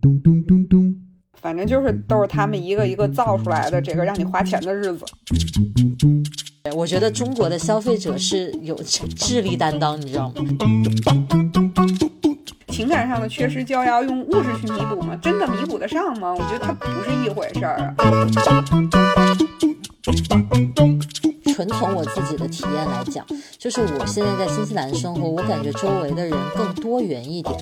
咚咚咚咚，反正就是都是他们一个一个造出来的这个让你花钱的日子。我觉得中国的消费者是有智力担当，你知道吗？情感上的缺失就要用物质去弥补吗？真的弥补得上吗？我觉得它不是一回事儿啊。纯从我自己的体验来讲，就是我现在在新西兰生活，我感觉周围的人更多元一点。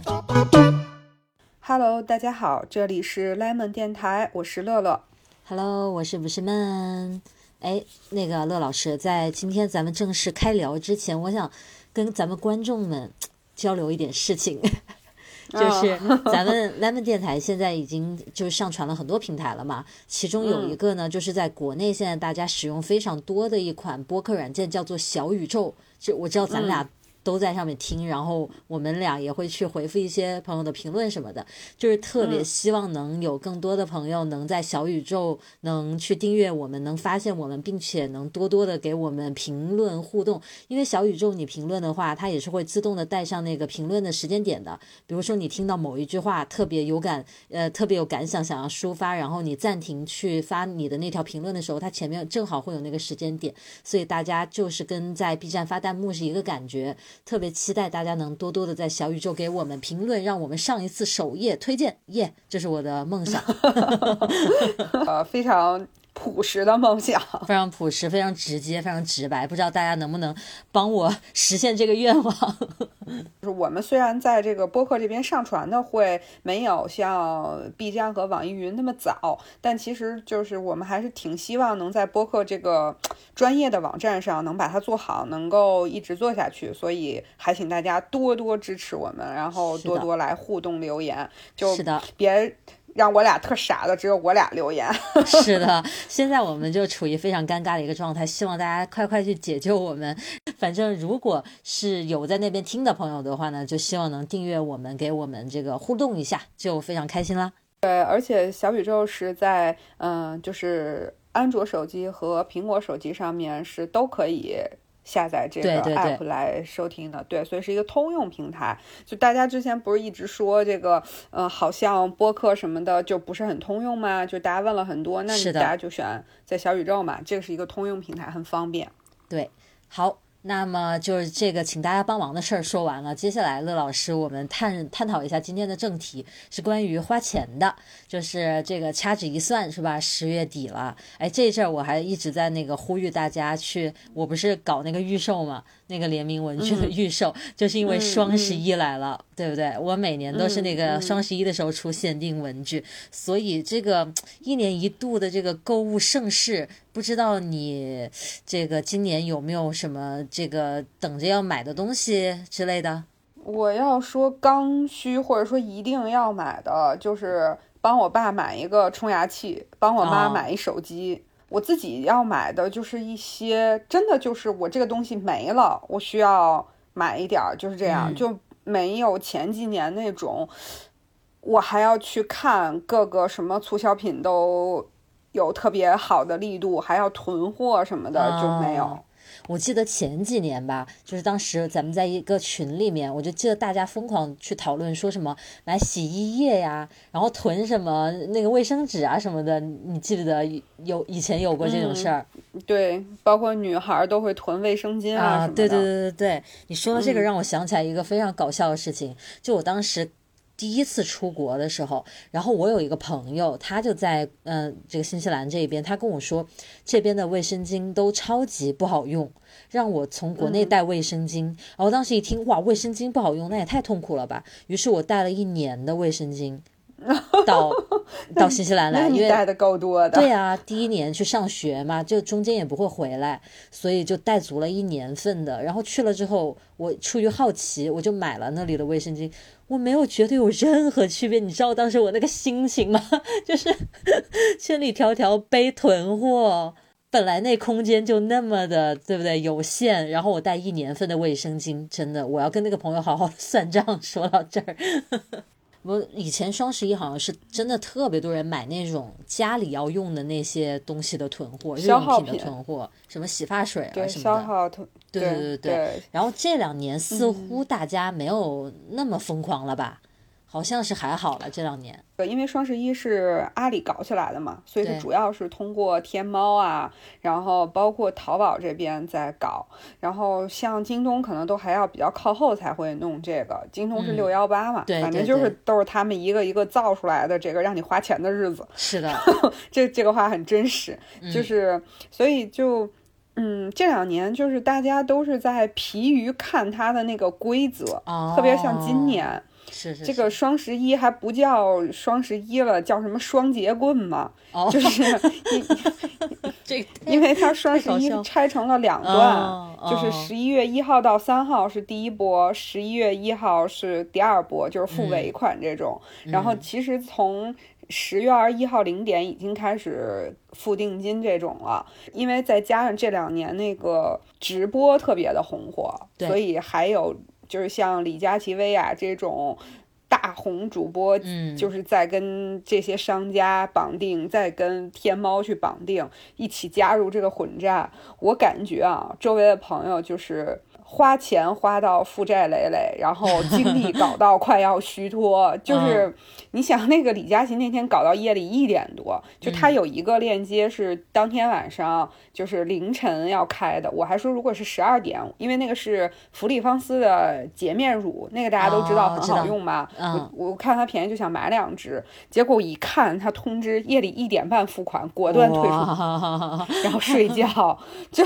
Hello，大家好，这里是 Lemon 电台，我是乐乐。Hello，我是不是闷？哎，那个乐老师，在今天咱们正式开聊之前，我想跟咱们观众们交流一点事情，就是 咱们 Lemon 电台现在已经就是上传了很多平台了嘛，其中有一个呢，就是在国内现在大家使用非常多的一款播客软件，叫做小宇宙。就我知道咱俩。都在上面听，然后我们俩也会去回复一些朋友的评论什么的，就是特别希望能有更多的朋友能在小宇宙能去订阅我们，能发现我们，并且能多多的给我们评论互动。因为小宇宙你评论的话，它也是会自动的带上那个评论的时间点的。比如说你听到某一句话特别有感，呃，特别有感想，想要抒发，然后你暂停去发你的那条评论的时候，它前面正好会有那个时间点，所以大家就是跟在 B 站发弹幕是一个感觉。特别期待大家能多多的在小宇宙给我们评论，让我们上一次首页推荐耶，这是我的梦想。呃，非常朴实的梦想，非常朴实，非常直接，非常直白。不知道大家能不能帮我实现这个愿望？就是我们虽然在这个播客这边上传的会没有像 B 站和网易云那么早，但其实就是我们还是挺希望能在播客这个专业的网站上能把它做好，能够一直做下去。所以还请大家多多支持我们，然后多多来互动留言，就是的，别。让我俩特傻的，只有我俩留言。是的，现在我们就处于非常尴尬的一个状态，希望大家快快去解救我们。反正如果是有在那边听的朋友的话呢，就希望能订阅我们，给我们这个互动一下，就非常开心啦。对，而且小宇宙是在嗯、呃，就是安卓手机和苹果手机上面是都可以。下载这个 app 来收听的，对,对，所以是一个通用平台。就大家之前不是一直说这个，呃，好像播客什么的就不是很通用吗？就大家问了很多，那你大家就选在小宇宙嘛，这个是一个通用平台，很方便。对，好。那么就是这个，请大家帮忙的事儿说完了。接下来，乐老师，我们探探讨一下今天的正题，是关于花钱的。就是这个掐指一算，是吧？十月底了，哎，这阵儿我还一直在那个呼吁大家去，我不是搞那个预售嘛，那个联名文具的预售，嗯、就是因为双十一来了，嗯、对不对？我每年都是那个双十一的时候出限定文具，嗯、所以这个一年一度的这个购物盛世。不知道你这个今年有没有什么这个等着要买的东西之类的？我要说刚需或者说一定要买的，就是帮我爸买一个冲牙器，帮我妈买一手机。哦、我自己要买的就是一些真的就是我这个东西没了，我需要买一点儿，就是这样，嗯、就没有前几年那种我还要去看各个什么促销品都。有特别好的力度，还要囤货什么的、哦、就没有。我记得前几年吧，就是当时咱们在一个群里面，我就记得大家疯狂去讨论说什么买洗衣液呀，然后囤什么那个卫生纸啊什么的，你记不得有以前有过这种事儿、嗯？对，包括女孩都会囤卫生巾啊。对对对对对，你说的这个让我想起来一个非常搞笑的事情，嗯、就我当时。第一次出国的时候，然后我有一个朋友，他就在嗯、呃、这个新西兰这边，他跟我说这边的卫生巾都超级不好用，让我从国内带卫生巾。嗯、然后当时一听哇，卫生巾不好用，那也太痛苦了吧！于是我带了一年的卫生巾 到到新西兰来，因为带的够多的。对啊，第一年去上学嘛，就中间也不会回来，所以就带足了一年份的。然后去了之后，我出于好奇，我就买了那里的卫生巾。我没有觉得有任何区别，你知道当时我那个心情吗？就是 千里迢迢背囤货，本来那空间就那么的，对不对？有限，然后我带一年份的卫生巾，真的，我要跟那个朋友好好算账。说到这儿。我以前双十一好像是真的特别多人买那种家里要用的那些东西的囤货，日用品的囤货，什么洗发水啊什么的。消耗囤。对对对对。然后这两年似乎大家没有那么疯狂了吧？好像是还好了这两年。对，因为双十一是阿里搞起来的嘛，所以对。是主要是通过天猫啊，然后包括淘宝这边在搞，然后像京东可能都还要比较靠后才会弄这个，京东是嗯。六幺八嘛，对对反正就是都是他们一个一个造出来的这个让你花钱的日子，是的，这这个话很真实，嗯。就是所以就。嗯，这两年就是大家都是在疲于看它的那个规则，哦，特别像今年，是是这个双十一还不叫双十一了，叫什么双节棍嘛？哦，就是 因这因为它双十一拆成了两段，哦就是哦十一月一号到三号是第一波，十一月一号是第二波，就是付尾款这种。然后其实从十月二十一号零点已经开始付定金这种了，因为再加上这两年那个直播特别的红火，所以还有就是像李佳琦、薇娅这种。大红主播，嗯就是在跟这些商家绑定，在跟天猫去绑定，一起加入这个混战。我感觉啊，周围的朋友就是花钱花到负债累累，然后 精力搞到快要虚脱。就是你想，那个李佳琦那天搞到夜里一点多，就他有一个链接是当天晚上就是凌晨要开的。我还说如果是十二点，因为那个是芙丽芳丝的洁面乳，那个大家都知道很好用嘛。嗯我我看它便宜就想买两支，结果一看他通知夜里一点半付款，果断退出 然后睡觉，就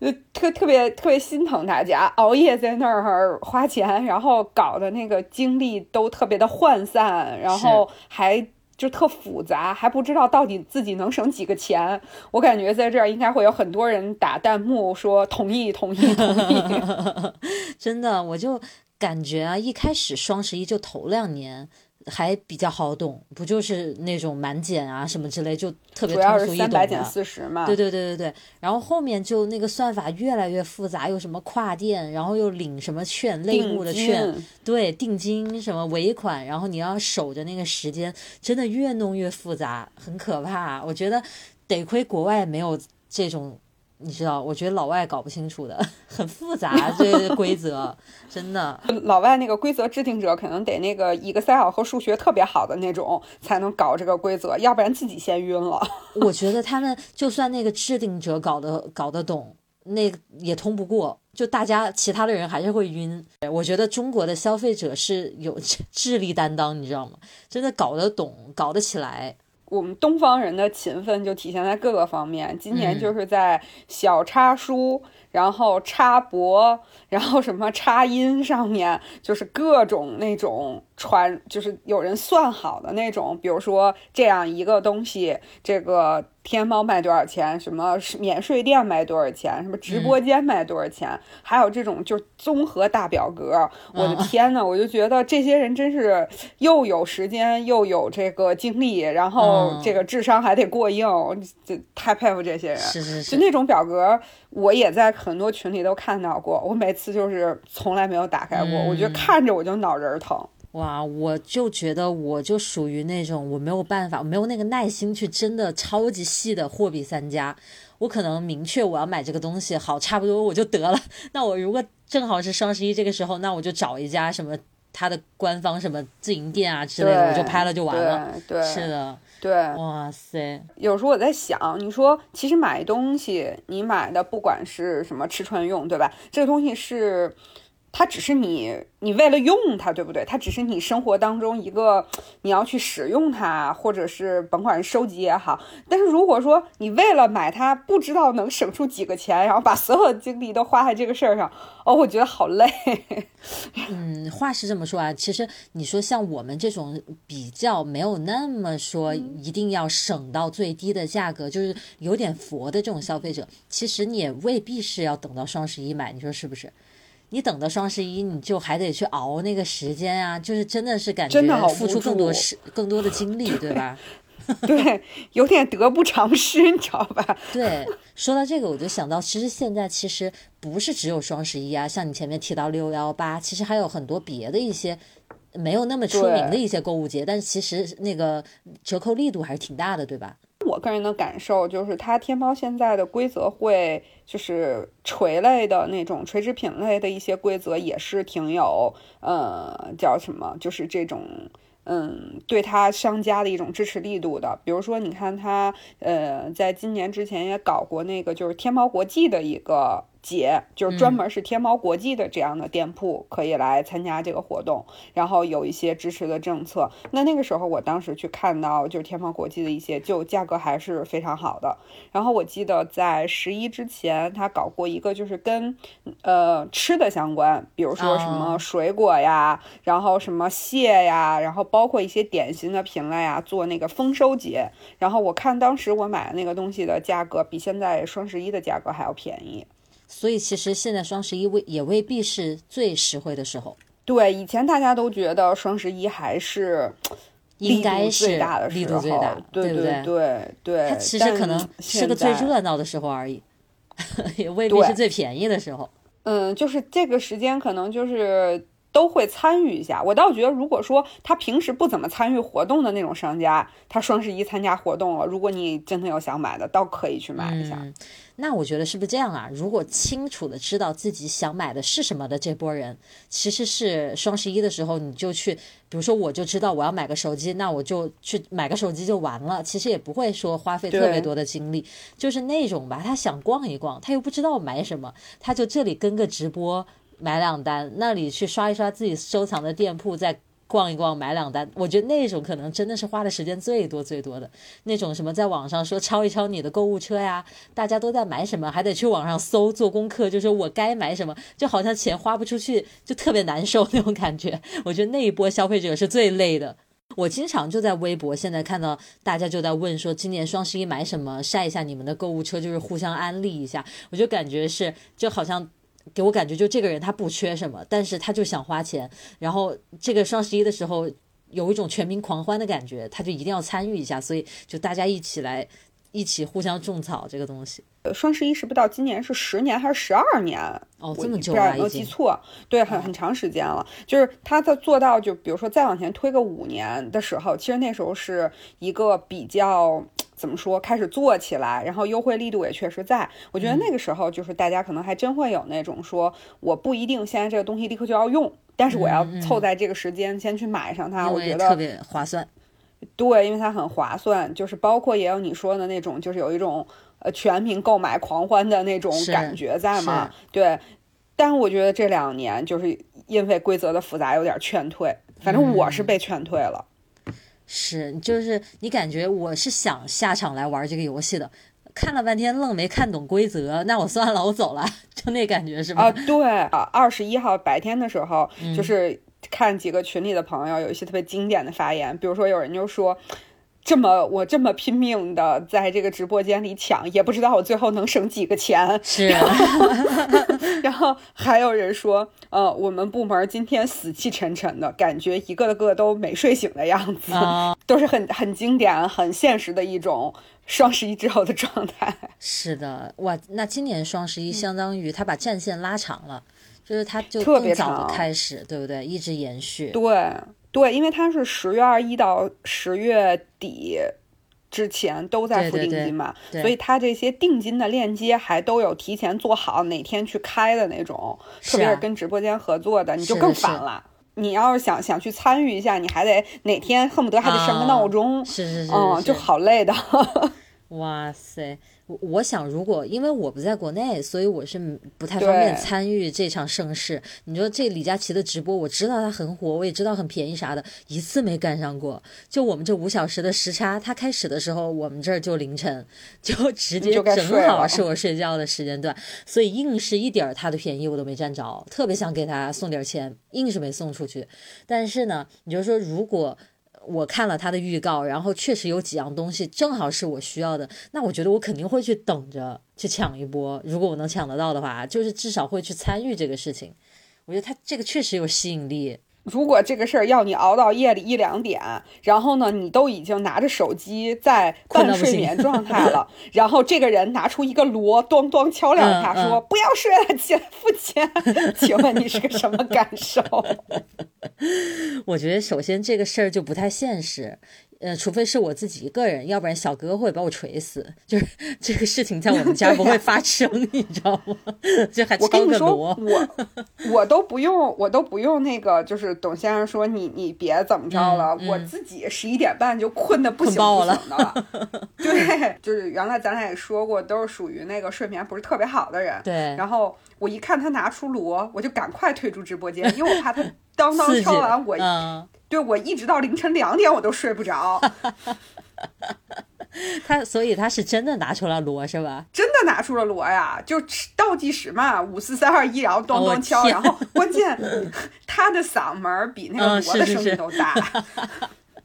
就 特特别特别心疼大家熬夜在那儿花钱，然后搞的那个精力都特别的涣散，然后还。就特复杂，还不知道到底自己能省几个钱。我感觉在这儿应该会有很多人打弹幕说同意、同意、同意。真的，我就感觉啊，一开始双十一就头两年还比较好懂，不就是那种满减啊什么之类，就特别通俗易懂三百减的。四十嘛。对对对对对，然后后面就那个算法越来越复杂，有什么跨店，然后又领什么券，类目的券，对，定金什么尾款，然后你要守着那个时间，真的越弄越复杂，很可怕。我觉得得亏国外没有这种，你知道，我觉得老外搞不清楚的，很复杂这规则，真的。老外那个规则制定者可能得那个 Excel 和数学特别好的那种才能搞这个规则，要不然自己先晕了。我觉得他们就算那个制定者搞得搞得懂，那个也通不过，就大家其他的人还是会晕。我觉得中国的消费者是有 智力担当，你知道吗？真的搞得懂，搞得起来。我们东方人的勤奋就体现在各个方面。今年嗯就是在小插书，然后插播，然后什么插音上面，就是各种那种传，就是有人算好的那种。比如说这样一个东西，这个天猫卖多少钱，什么免税店卖多少钱，什么直播间卖多少钱，还有这种就是综合大表格。我的天呐，我就觉得这些人真是又有时间又有这个精力，然后嗯这个智商还得过硬，这太佩服这些人。是是，就那种表格，我也在很多群里都看到过，我每次就是从来没有打开过，嗯我觉得看着我就脑仁儿疼。哇，我就觉得我就属于那种我没有办法，我没有那个耐心去真的超级细的货比三家。我可能明确我要买这个东西，好，差不多我就得了。那我如果正好是双十一这个时候，那我就找一家什么它的官方什么自营店啊之类的，我就拍了就完了。对对是的，对，哇塞，有时候我在想，你说其实买东西，你买的不管是什么吃穿用，对吧？这个东西是。它只是你，你为了用它，对不对？它只是你生活当中一个你要去使用它，或者是甭管是收集也好。但是如果说你为了买它，不知道能省出几个钱，然后把所有的精力都花在这个事儿上，哦，我觉得好累。嗯，话是这么说啊，其实你说像我们这种比较没有那么说一定要省到最低的价格，就是有点佛的这种消费者，其实你也未必是要等到双十一买，你说是不是？你等到双十一，你就还得去熬那个时间啊，就是真的是感觉付出更多住时、更多的精力，对吧？对，有点得不偿失，你知道吧？对，说到这个，我就想到，其实现在其实不是只有双十一啊，像你前面提到六幺八，其实还有很多别的一些没有那么出名的一些购物节，但是其实那个折扣力度还是挺大的，对吧？个人的感受就是，它天猫现在的规则会就是垂类的那种垂直品类的一些规则也是挺有呃叫什么，就是这种。嗯，对它商家的一种支持力度的，比如说，你看它，呃，在今年之前也搞过那个，就是天猫国际的一个节，就是专门是天猫国际的这样的店铺可以来参加这个活动，然后有一些支持的政策。那那个时候，我当时去看到，就是天猫国际的一些，就价格还是非常好的。然后我记得在十一之前，他搞过一个，就是跟呃吃的相关，比如说什么水果呀，然后什么蟹呀，然后包括一些点心的品类啊，做那个丰收节。然后我看当时我买的那个东西的价格，比现在双十一的价格还要便宜。所以其实现在双十一未也未必是最实惠的时候。对，以前大家都觉得双十一还是应该是最大的力度最大，对对对对。它其实可能是个最热闹的时候而已，也未必是最便宜的时候。嗯，就是这个时间可能就是。都会参与一下，我倒觉得，如果说他平时不怎么参与活动的那种商家，他双十一参加活动了，如果你真的有想买的，倒可以去买一下。嗯、那我觉得是不是这样啊？如果清楚的知道自己想买的是什么的这波人，其实是双十一的时候你就去，比如说我就知道我要买个手机，那我就去买个手机就完了，其实也不会说花费特别多的精力，就是那种吧，他想逛一逛，他又不知道买什么，他就这里跟个直播。买两单，那里去刷一刷自己收藏的店铺，再逛一逛，买两单。我觉得那种可能真的是花的时间最多最多的那种。什么在网上说抄一抄你的购物车呀，大家都在买什么，还得去网上搜做功课，就说我该买什么，就好像钱花不出去，就特别难受那种感觉。我觉得那一波消费者是最累的。我经常就在微博现在看到大家就在问说今年双十一买什么，晒一下你们的购物车，就是互相安利一下。我就感觉是就好像。给我感觉就这个人他不缺什么，但是他就想花钱，然后这个双十一的时候有一种全民狂欢的感觉，他就一定要参与一下，所以就大家一起来一起互相种草这个东西。呃，双十一是不是到今年是十年还是十二年？哦，这么久了，不知道有没有记错？对，很很长时间了。就是他在做到，就比如说再往前推个五年的时候，其实那时候是一个比较。怎么说？开始做起来，然后优惠力度也确实在。我觉得那个时候，就是大家可能还真会有那种说，我不一定现在这个东西立刻就要用，但是我要凑在这个时间先去买上它。我觉得特别划算。对，因为它很划算，就是包括也有你说的那种，就是有一种呃全民购买狂欢的那种感觉在嘛。对，但我觉得这两年就是因为规则的复杂有点劝退，反正我是被劝退了。是，就是你感觉我是想下场来玩这个游戏的，看了半天愣没看懂规则，那我算了，我走了，就那感觉是吧？啊，对啊，二十一号白天的时候，就是看几个群里的朋友有一些特别经典的发言，比如说有人就说。这么我这么拼命的在这个直播间里抢，也不知道我最后能省几个钱。是，啊 然后还有人说，呃，我们部门今天死气沉沉的，感觉一个个都没睡醒的样子，都是很很经典、很现实的一种双十一之后的状态。是的，哇，那今年双十一相当于他把战线拉长了，就是他就特别早的开始，对不对？一直延续。对。对，因为它是十月二一到十月底之前都在付定金嘛，所以它这些定金的链接还都有提前做好哪天去开的那种，特别是跟直播间合作的，你就更烦了。你要是想想去参与一下，你还得哪天恨不得还得上个闹钟，是是是，嗯，就好累的。哇塞！我想，如果因为我不在国内，所以我是不太方便参与这场盛事。你说这李佳琦的直播，我知道他很火，我也知道很便宜啥的，一次没赶上过。就我们这五小时的时差，他开始的时候，我们这儿就凌晨，就直接正好是我睡觉的时间段，所以硬是一点他的便宜我都没占着。特别想给他送点钱，硬是没送出去。但是呢，你就说如果。我看了他的预告，然后确实有几样东西正好是我需要的，那我觉得我肯定会去等着去抢一波。如果我能抢得到的话，就是至少会去参与这个事情。我觉得他这个确实有吸引力。如果这个事儿要你熬到夜里一两点，然后呢，你都已经拿着手机在半睡眠状态了，然后这个人拿出一个锣，咚咚敲两下，说不要睡了，起来付钱。请问你是个什么感受？我觉得首先这个事儿就不太现实。呃，除非是我自己一个人，要不然小哥会把我锤死。就是 这个事情在我们家不会发生，你知道吗？这还我跟你说，我我都不用，我都不用那个，就是董先生说你你别怎么着了，嗯嗯我自己十一点半就困得不行了不行的了。对，就是原来咱俩也说过，都是属于那个睡眠不是特别好的人。对，然后我一看他拿出锣，我就赶快退出直播间，因为我怕他当当刺激敲完我，嗯，对我一直到凌晨两点我都睡不着，他所以他是真的拿出了锣是吧？真的拿出了锣呀，就倒计时嘛，五四三二一，然后咚哦咚敲，天然后关键他的嗓门儿比那个嗯锣的声音都大。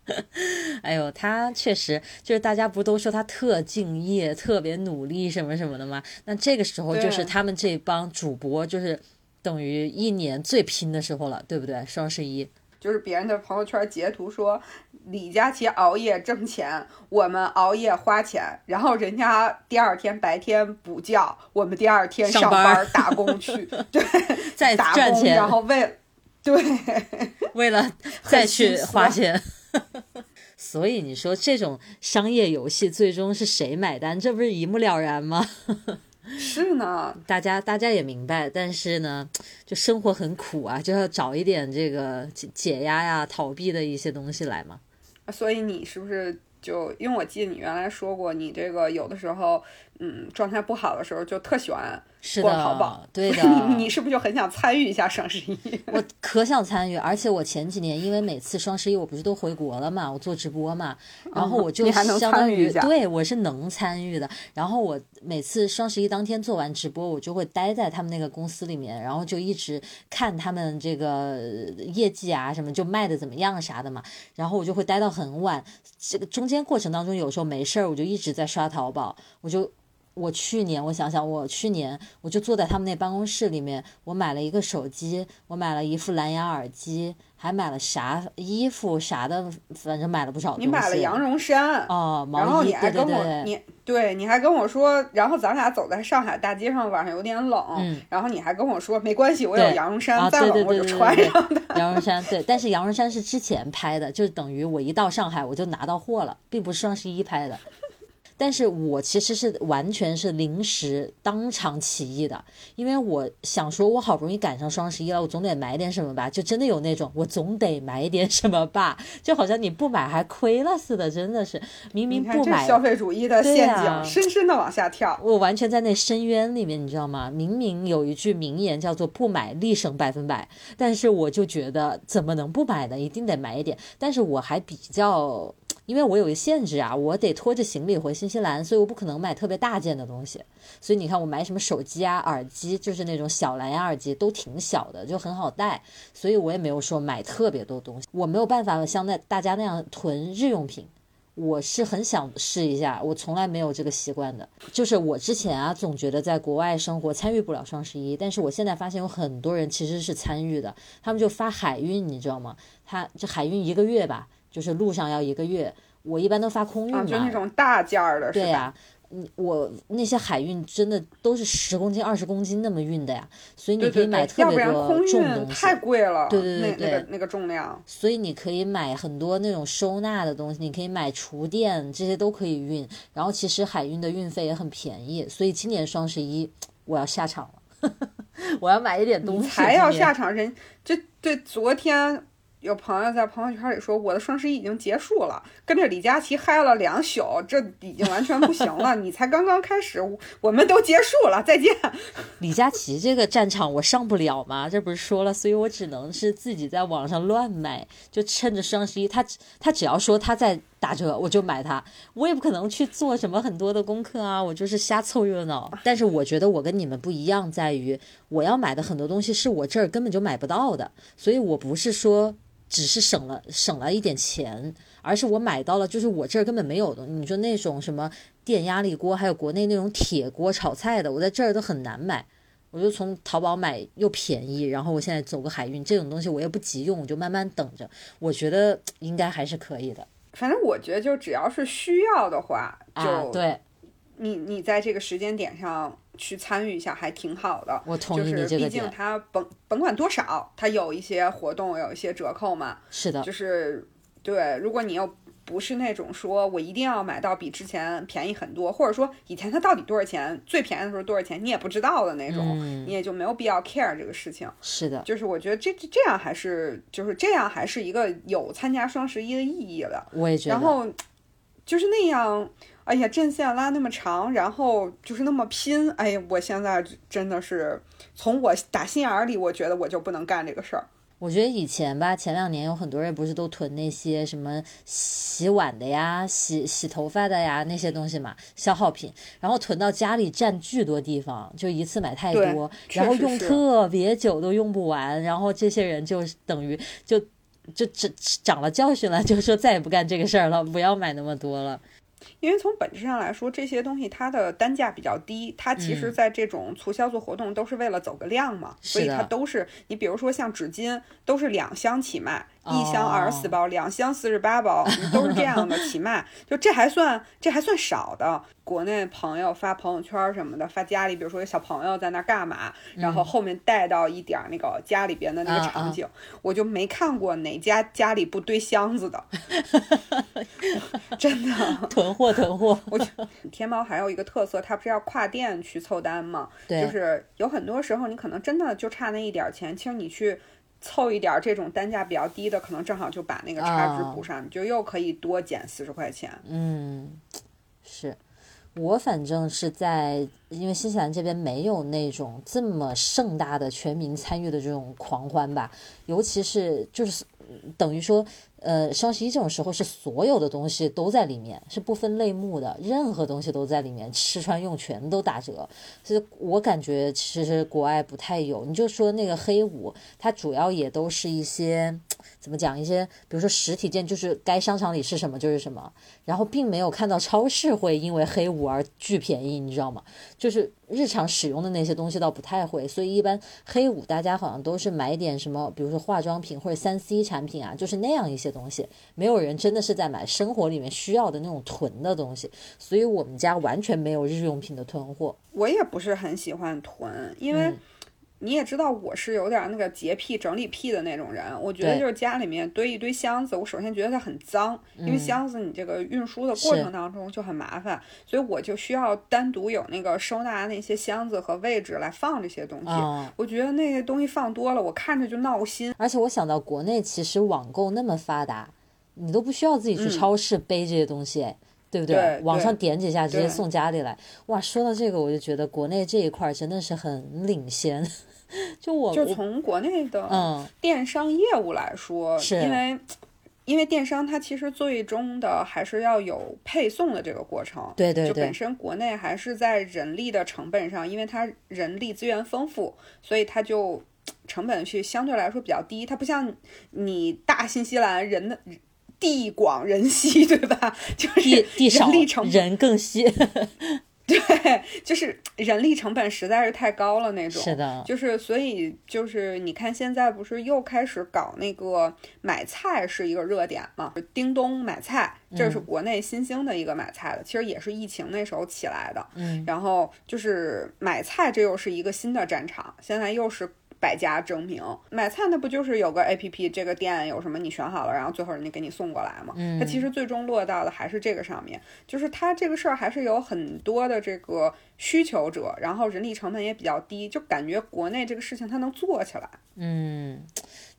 哎呦，他确实就是大家不都说他特敬业、特别努力什么什么的吗？那这个时候就是他们这帮主播就是等于一年最拼的时候了，对不对？双十一。就是别人的朋友圈截图说李佳琦熬夜挣钱，我们熬夜花钱，然后人家第二天白天补觉，我们第二天上上班班打工去，对，再打工，赚钱然后为 对为了再去花钱。所以你说这种商业游戏最终是谁买单？这不是一目了然吗？是呢，大家大家也明白，但是呢，就生活很苦啊，就要找一点这个解解压呀、逃避的一些东西来嘛。所以你是不是就因为我记得你原来说过，你这个有的时候，嗯，状态不好的时候就特喜欢是的淘宝的，对的。你你是不是就很想参与一下双十一？我可想参与，而且我前几年因为每次双十一我不是都回国了嘛，我做直播嘛，然后我就相当于对我是能参与的。然后我每次双十一当天做完直播，我就会待在他们那个公司里面，然后就一直看他们这个业绩啊什么，就卖的怎么样啥的嘛。然后我就会待到很晚，这个中间过程当中有时候没事儿，我就一直在刷淘宝，我就。我去年，我想想，我去年我就坐在他们那办公室里面，我买了一个手机，我买了一副蓝牙耳机，还买了啥衣服啥的，反正买了不少东西。你买了羊绒衫，哦，然后毛衣，你还跟我对对对，你对，你还跟我说，然后咱俩走在上海大街上，晚上有点冷，嗯然后你还跟我说没关系，我有羊绒衫，啊，再对对冷我就穿上。对，羊绒衫对，但是羊绒衫是之前拍的，就等于我一到上海我就拿到货了，并不是双十一拍的。但是我其实是完全是临时当场起意的，因为我想说，我好不容易赶上双十一了，我总得买点什么吧，就真的有那种我总得买点什么吧，就好像你不买还亏了似的，真的是明明，不买消费主义的陷阱，深深的往下跳。我完全在那深渊里面，你知道吗？明明有一句名言叫做“不买立省百分百”，但是我就觉得怎么能不买呢？一定得买一点。但是我还比较，因为我有一个限制啊，我得拖着行李回新西兰，所以我不可能买特别大件的东西。所以你看，我买什么手机啊、耳机，就是那种小蓝牙耳机，都挺小的，就很好带。所以我也没有说买特别多东西，我没有办法像那大家那样囤日用品。我是很想试一下，我从来没有这个习惯的。就是我之前啊，总觉得在国外生活参与不了双十一，但是我现在发现有很多人其实是参与的，他们就发海运，你知道吗？他这海运一个月吧，就是路上要一个月，我一般都发空运嘛。啊，就那种大件儿的，是吧？对呀、嗯，我那些海运真的都是十公斤、二十公斤那么运的呀，所以你可以买，特别多重东西。运太贵了，对对对那那个对那个重量。所以你可以买很多那种收纳的东西，你可以买厨电，这些都可以运。然后其实海运的运费也很便宜，所以今年双十一我要下场了，我要买一点东西。才要下场，人这对昨天有朋友在朋友圈里说，我的双十一已经结束了，跟着李佳琦嗨了两宿，这已经完全不行了。你才刚刚开始，我们都结束了，再见。李佳琦这个战场我上不了嘛，这不是说了，所以我只能是自己在网上乱买，就趁着双十一，他他只要说他在打折，我就买它，我也不可能去做什么很多的功课啊，我就是瞎凑热闹。但是我觉得我跟你们不一样，在于我要买的很多东西是我这儿根本就买不到的，所以我不是说只是省了省了一点钱，而是我买到了就是我这儿根本没有的。你说那种什么电压力锅，还有国内那种铁锅炒菜的，我在这儿都很难买。我就从淘宝买又便宜，然后我现在走个海运这种东西我也不急用，我就慢慢等着。我觉得应该还是可以的反正我觉得，就只要是需要的话，就、啊。对，你你在这个时间点上去参与一下，还挺好的。就我同意你是毕竟。它甭甭管多少，它有一些活动，有一些折扣嘛。是的，就是对，如果你又不是那种说我一定要买到比之前便宜很多，或者说以前它到底多少钱，最便宜的时候多少钱你也不知道的那种，你也就没有必要 care 这个事情。是的，就是我觉得这这样还是就是这样还是一个有参加双十一的意义的。我也觉得。然后就是那样，哎呀，阵线拉那么长，然后就是那么拼，哎呀，我现在真的是从我打心眼里，我觉得我就不能干这个事儿。我觉得以前吧，前两年有很多人不是都囤那些什么洗碗的呀、洗洗头发的呀那些东西嘛，消耗品，然后囤到家里占巨多地方，就一次买太多，然后用特别久都用不完，然后这些人就等于就就长长了教训了，就说再也不干这个事儿了，不要买那么多了。因为从本质上来说，这些东西它的单价比较低，它其实在这种促销做活动都是为了走个量嘛，所以它都是你比如说像纸巾，都是两箱起卖。一箱二十四包，两箱四十八包，都是这样的起卖，就这还算这还算少的。国内朋友发朋友圈什么的，发家里，比如说有小朋友在那干嘛，然后后面带到一点那个家里边的那个场景，我就没看过哪家家里不堆箱子的，真的囤货囤货。我天猫还有一个特色，它不是要跨店去凑单吗？对，就是有很多时候你可能真的就差那一点钱，其实你去。凑一点这种单价比较低的，可能正好就把那个差值补上，你就又可以多减四十块钱。嗯，是我反正是在，因为新西兰这边没有那种这么盛大的全民参与的这种狂欢吧，尤其是就是等于说。呃，双十一这种时候是所有的东西都在里面，是不分类目的，任何东西都在里面，吃穿用全都打折。所以我感觉其实国外不太有。你就说那个黑五，它主要也都是一些怎么讲？一些比如说实体店，就是该商场里是什么就是什么，然后并没有看到超市会因为黑五而巨便宜，你知道吗？就是日常使用的那些东西倒不太会。所以一般黑五大家好像都是买点什么，比如说化妆品或者三 C 产品啊，就是那样一些。东西没有人真的是在买生活里面需要的那种囤的东西，所以我们家完全没有日用品的囤货。我也不是很喜欢囤，因为你也知道我是有点那个洁癖、整理癖的那种人。我觉得就是家里面堆一堆箱子，我首先觉得它很脏，因为箱子你这个运输的过程当中就很麻烦，所以我就需要单独有那个收纳那些箱子和位置来放这些东西。我觉得那些东西放多了，我看着就闹心。而且我想到国内其实网购那么发达，你都不需要自己去超市背这些东西，对不对？网上点几下直接送家里来。哇，说到这个，我就觉得国内这一块真的是很领先。就我就从国内的电商业务来说，因为因为电商它其实最终的还是要有配送的这个过程，对对对，就本身国内还是在人力的成本上，因为它人力资源丰富，所以它就成本是相对来说比较低。它不像你大新西兰人的地广人稀，对吧？就是地地少成人更稀。对，就是人力成本实在是太高了那种。是的，就是所以就是你看现在不是又开始搞那个买菜是一个热点嘛？叮咚买菜，这是国内新兴的一个买菜的，其实也是疫情那时候起来的。嗯，然后就是买菜，这又是一个新的战场，现在又是。百家争鸣，买菜那不就是有个 A P P，这个店有什么你选好了，然后最后人家给你送过来吗？它其实最终落到的还是这个上面，就是它这个事儿还是有很多的这个需求者，然后人力成本也比较低，就感觉国内这个事情它能做起来。嗯，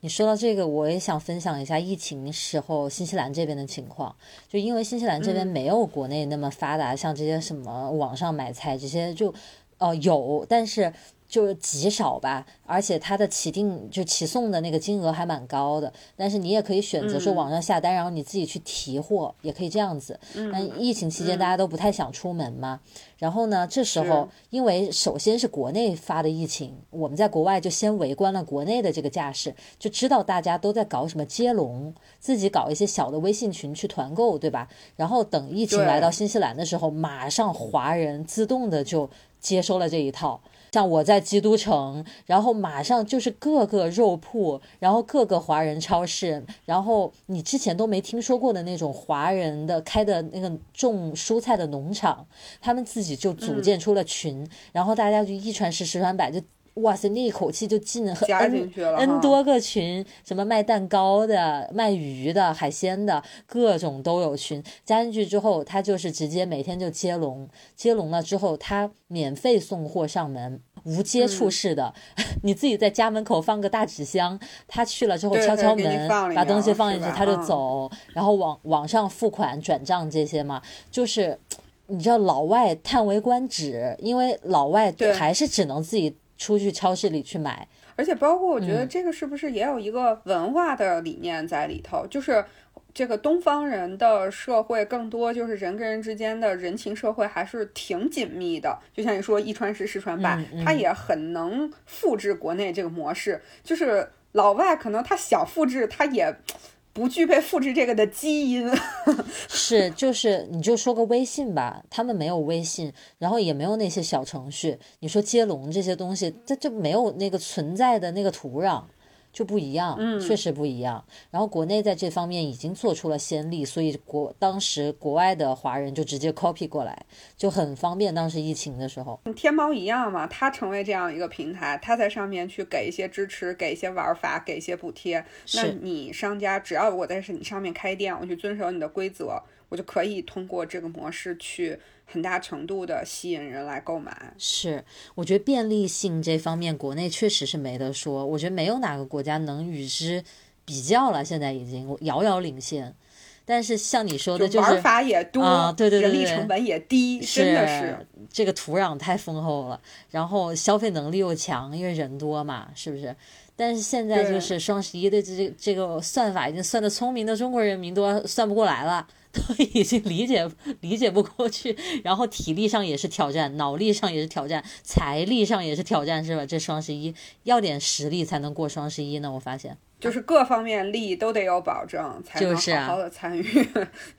你说到这个，我也想分享一下疫情时候新西兰这边的情况，就因为新西兰这边没有国内那么发达，像这些什么网上买菜这些就，哦有，但是。就极少吧，而且它的起订就起送的那个金额还蛮高的，但是你也可以选择说网上下单，然后你自己去提货，也可以这样子。嗯。疫情期间大家都不太想出门嘛，然后呢，这时候因为首先是国内发的疫情，我们在国外就先围观了国内的这个架势，就知道大家都在搞什么接龙，自己搞一些小的微信群去团购，对吧？然后等疫情来到新西兰的时候，马上华人自动的就接收了这一套。像我在基督城，然后马上就是各个肉铺，然后各个华人超市，然后你之前都没听说过的那种华人的开的那个种蔬菜的农场，他们自己就组建出了群，然后大家就一传十，十传百，就哇塞，那一口气就进了加 n 进去了 n 多个群，什么卖蛋糕的、卖鱼的、海鲜的，各种都有群。加进去之后，他就是直接每天就接龙，接龙了之后，他免费送货上门。无接嗯触式的，你自己在家门口放个大纸箱，他去了之后敲敲门，把东西放进去，他就嗯走，然后网网上付款、转账这些嘛，就是你知道老外叹为观止，因为老外对还是只能自己出去超市里去买。而且包括我觉得嗯这个是不是也有一个文化的理念在里头，就是。这个东方人的社会更多就是人跟人之间的人情社会还是挺紧密的，就像你说一传十十传百，嗯嗯他也很能复制国内这个模式。就是老外可能他想复制，他也不具备复制这个的基因。是，就是你就说个微信吧，他们没有微信，然后也没有那些小程序。你说接龙这些东西，这就没有那个存在的那个土壤，就不一样，嗯确实不一样。然后国内在这方面已经做出了先例，所以国当时国外的华人就直接 copy 过来，就很方便。当时疫情的时候，天猫一样嘛，它成为这样一个平台，它在上面去给一些支持，给一些玩法，给一些补贴。那你商家只要我在你上面开店，我去遵守你的规则，我就可以通过这个模式去很大程度的吸引人来购买。是，我觉得便利性这方面，国内确实是没得说。我觉得没有哪个国家能与之比较了，现在已经遥遥领先。但是像你说的，就是玩法也多，啊对对对人力成本也低，真的是。这个土壤太丰厚了，然后消费能力又强，因为人多嘛，是不是？但是现在就是双十一的这这个算法已经算的聪明的中国人民都算不过来了，都已经理解理解不过去，然后体力上也是挑战，脑力上也是挑战，财力上也是挑战，是吧？这双十一要点实力才能过双十一呢，我发现。就是各方面利益都得有保证，才能好好的参与。所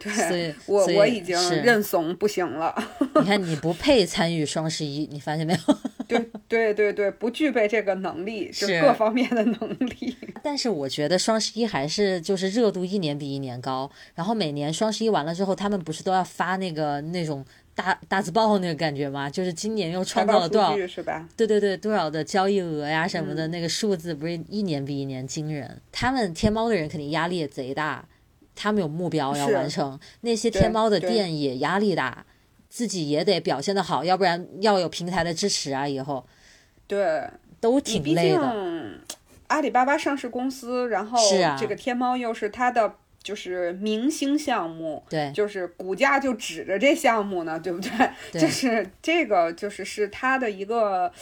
对以，所以我我已经是认怂不行了。你看你不配参与双十一，你发现没有？对对对对，不具备这个能力，就是各方面的能力。但是我觉得双十一还是就是热度一年比一年高，然后每年双十一完了之后，他们不是都要发那个那种大大字报那个感觉吗？就是今年又创造了多少是吧？对对对，多少的交易额呀什么的，嗯那个数字不是一年比一年惊人。他们天猫的人肯定压力也贼大，他们有目标要完成，那些天猫的店也压力大，自己也得表现的好，要不然要有平台的支持啊，以后对，都挺累的。竟阿里巴巴上市公司，然后这个天猫又是它的就是明星项目，对，就是股价就指着这项目呢，对不对？对就是这个就是是它的一个。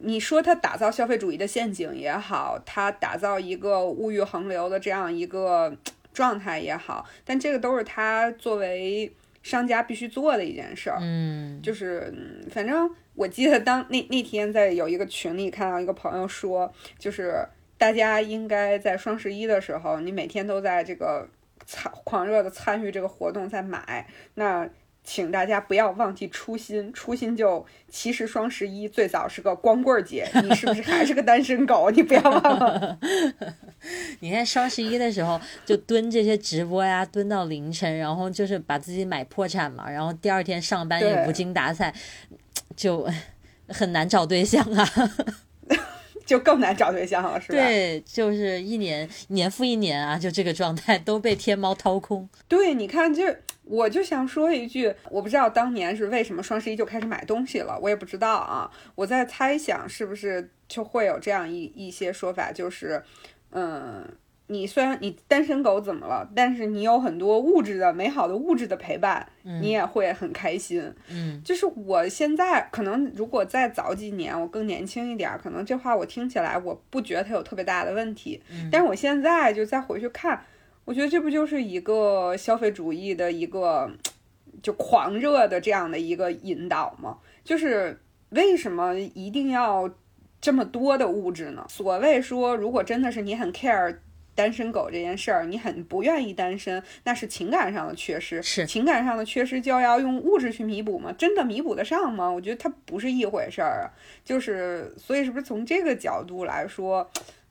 你说它打造消费主义的陷阱也好，它打造一个物欲横流的这样一个状态也好，但这个都是它作为商家必须做的一件事儿。嗯，就是，嗯反正我记得当那那天在有一个群里看到一个朋友说，就是大家应该在双十一的时候，你每天都在这个参狂热的参与这个活动，在买，那请大家不要忘记初心，初心就其实双十一最早是个光棍节，你是不是还是个单身狗？你不要忘了。你看双十一的时候就蹲这些直播呀，蹲到凌晨，然后就是把自己买破产嘛，然后第二天上班也无精打采，就 很难找对象啊。就更难找对象了，是吧？对，就是一年年复一年啊，就这个状态都被天猫掏空。对，你看就，我就想说一句，我不知道当年是为什么双十一就开始买东西了，我也不知道啊。我在猜想是不是就会有这样一一些说法，就是，嗯，你虽然你单身狗怎么了，但是你有很多物质的美好的物质的陪伴，你也会很开心。嗯，就是我现在可能如果再早几年，我更年轻一点儿，可能这话我听起来我不觉得它有特别大的问题，但是我现在就再回去看。我觉得这不就是一个消费主义的一个就狂热的这样的一个引导吗？就是为什么一定要这么多的物质呢？所谓说，如果真的是你很 care 单身狗这件事儿，你很不愿意单身，那是情感上的缺失。是情感上的缺失就要用物质去弥补吗？真的弥补得上吗？我觉得它不是一回事儿啊。就是所以，是不是从这个角度来说，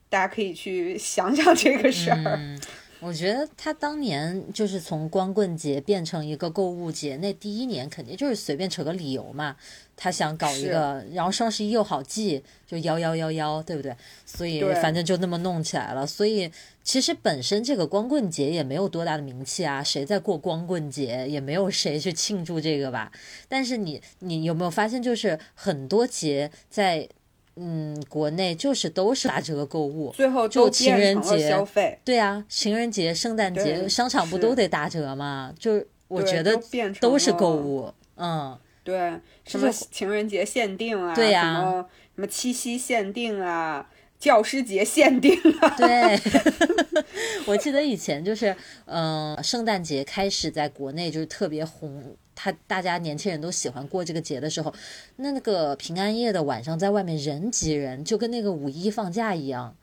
大家可以去想想这个事儿？嗯，我觉得他当年就是从光棍节变成一个购物节，那第一年肯定就是随便扯个理由嘛。他想搞一个，然后双十一又好记，就幺幺幺幺，对不对？所以反正就那么弄起来了。所以其实本身这个光棍节也没有多大的名气啊，谁在过光棍节？也没有谁去庆祝这个吧。但是你你有没有发现，就是很多节在嗯国内就是都是打折购物，最后就情人节消费。对啊，情人节、圣诞节，商场不都得打折吗？就我觉得都是购物，嗯。对，什么情人节限定啊？对呀，什么什么七夕限定啊，教师节限定啊？对，我记得以前就是，嗯，圣诞节开始在国内就是特别红，他大家年轻人都喜欢过这个节的时候，那那个平安夜的晚上在外面人挤人，就跟那个五一放假一样。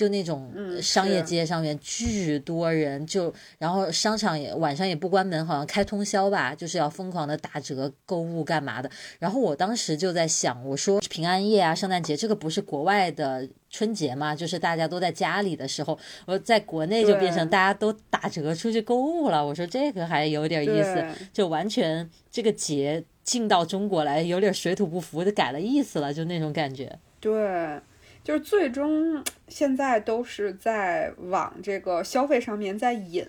就那种商业街上面巨多人，就然后商场也晚上也不关门，好像开通宵吧，就是要疯狂的打折购物干嘛的。然后我当时就在想，我说平安夜啊，圣诞节这个不是国外的春节嘛？就是大家都在家里的时候，我在国内就变成大家都打折出去购物了。我说这个还有点意思，就完全这个节进到中国来有点水土不服的改了意思了，就那种感觉。对。就是最终现在都是在往这个消费上面在引，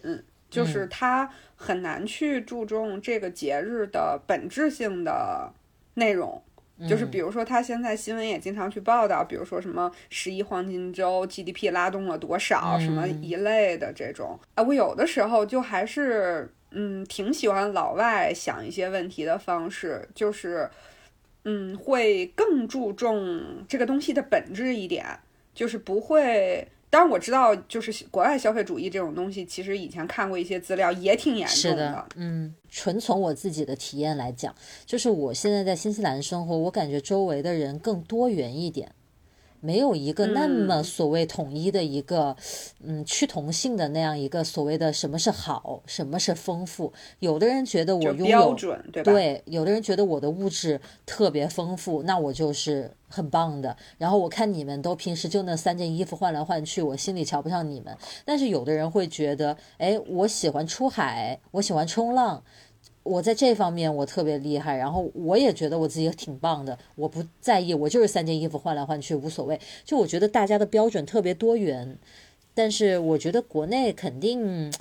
就是他很难去注重这个节日的本质性的内容。就是比如说，他现在新闻也经常去报道，比如说什么十一黄金周 GDP 拉动了多少，什么一类的这种。啊，我有的时候就还是嗯挺喜欢老外想一些问题的方式，就是。嗯，会更注重这个东西的本质一点，就是不会。当然我知道，就是国外消费主义这种东西，其实以前看过一些资料，也挺严重的。嗯，纯从我自己的体验来讲，就是我现在在新西兰生活，我感觉周围的人更多元一点。没有一个那么所谓统一的一个，嗯，趋同性的那样一个所谓的什么是好，什么是丰富。有的人觉得我拥有，对，有的人觉得我的物质特别丰富，那我就是很棒的。然后我看你们都平时就那三件衣服换来换去，我心里瞧不上你们。但是有的人会觉得，哎，我喜欢出海，我喜欢冲浪。我在这方面我特别厉害，然后我也觉得我自己挺棒的，我不在意，我就是三件衣服换来换去无所谓。就我觉得大家的标准特别多元，但是我觉得国内肯定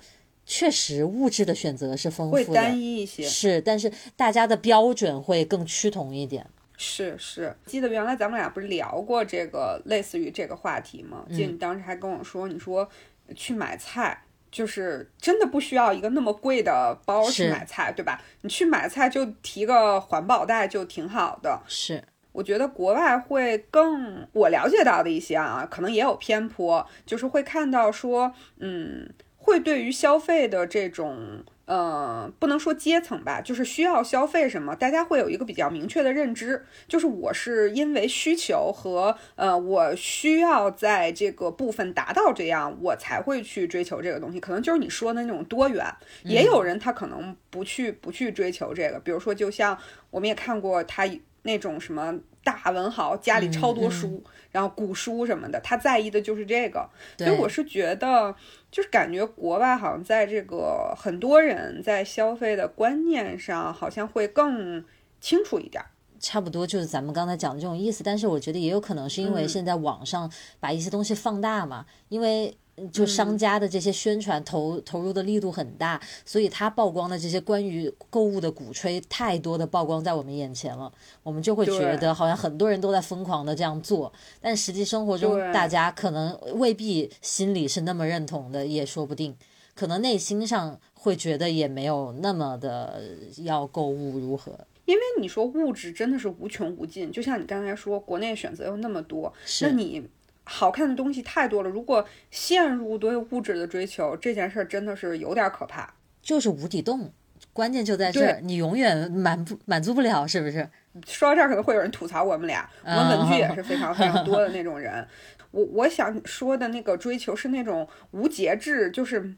确实物质的选择是丰富的，会单一一些。是，但是大家的标准会更趋同一点。是是，记得原来咱们俩不是聊过这个类似于这个话题吗？记得你当时还跟我说，你说去买菜。就是真的不需要一个那么贵的包去买菜，对吧？你去买菜就提个环保袋就挺好的。是，我觉得国外会更我了解到的一些啊，可能也有偏颇，就是会看到说，嗯，会对于消费的这种。呃，不能说阶层吧，就是需要消费什么，大家会有一个比较明确的认知，就是我是因为需求和呃，我需要在这个部分达到这样，我才会去追求这个东西。可能就是你说的那种多元，也有人他可能不去不去追求这个，比如说就像我们也看过他那种什么大文豪，家里超多书，然后古书什么的，他在意的就是这个，所以我是觉得。就是感觉国外好像在这个很多人在消费的观念上，好像会更清楚一点。差不多就是咱们刚才讲的这种意思，但是我觉得也有可能是因为现在网上把一些东西放大嘛，因为。就商家的这些宣传投投入的力度很大，所以他曝光的这些关于购物的鼓吹太多的曝光在我们眼前了，我们就会觉得好像很多人都在疯狂的这样做，但实际生活中大家可能未必心里是那么认同的，也说不定，可能内心上会觉得也没有那么的要购物如何，因为你说物质真的是无穷无尽，就像你刚才说，国内选择又那么多，那你。好看的东西太多了，如果陷入对物质的追求，这件事儿真的是有点可怕，就是无底洞。关键就在这儿，你永远满不满足不了，是不是？说到这儿，可能会有人吐槽我们俩，我们文具也是非常非常多的那种人。我我想说的那个追求是那种无节制，就是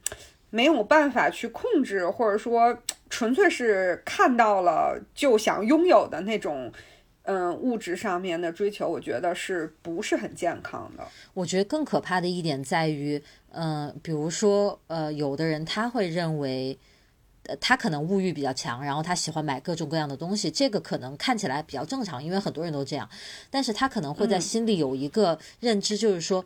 没有办法去控制，或者说纯粹是看到了就想拥有的那种。嗯，物质上面的追求，我觉得是不是很健康的？我觉得更可怕的一点在于，嗯，比如说，呃，有的人他会认为，呃，他可能物欲比较强，然后他喜欢买各种各样的东西，这个可能看起来比较正常，因为很多人都这样。但是他可能会在心里有一个认知，就是说，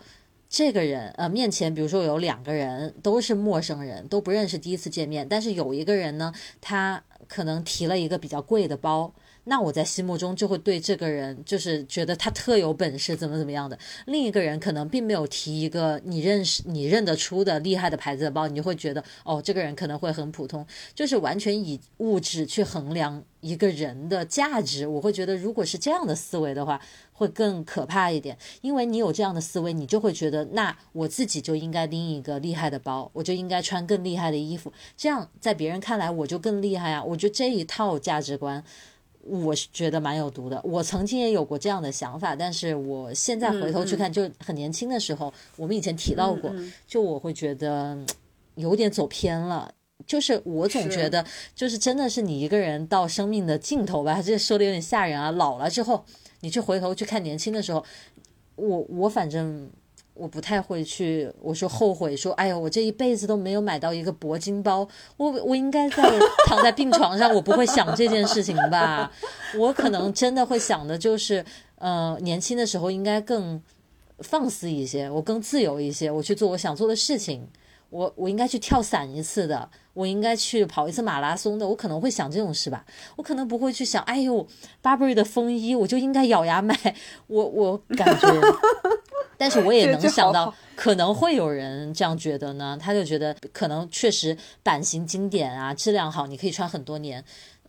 这个人，呃，面前比如说有两个人都是陌生人，都不认识，第一次见面，但是有一个人呢，他可能提了一个比较贵的包。那我在心目中就会对这个人就是觉得他特有本事，怎么怎么样的。另一个人可能并没有提一个你认识、你认得出的厉害的牌子的包，你就会觉得哦，这个人可能会很普通，就是完全以物质去衡量一个人的价值。我会觉得，如果是这样的思维的话，会更可怕一点。因为你有这样的思维，你就会觉得，那我自己就应该拎一个厉害的包，我就应该穿更厉害的衣服，这样在别人看来我就更厉害啊。我觉得这一套价值观。我是觉得蛮有毒的。我曾经也有过这样的想法，但是我现在回头去看，就很年轻的时候，我们以前提到过，就我会觉得有点走偏了。就是我总觉得，就是真的是你一个人到生命的尽头吧，这说的有点吓人啊。老了之后，你去回头去看年轻的时候，我我反正。我不太会去，我说后悔，说哎呦，我这一辈子都没有买到一个铂金包，我我应该在 躺在病床上，我不会想这件事情吧？我可能真的会想的就是，呃，年轻的时候应该更放肆一些，我更自由一些，我去做我想做的事情，我我应该去跳伞一次的，我应该去跑一次马拉松的，我可能会想这种事吧？我可能不会去想，哎呦，Burberry 的风衣，我就应该咬牙买，我我感觉。但是我也能想到，可能会有人这样觉得呢。他就觉得可能确实版型经典啊，质量好，你可以穿很多年。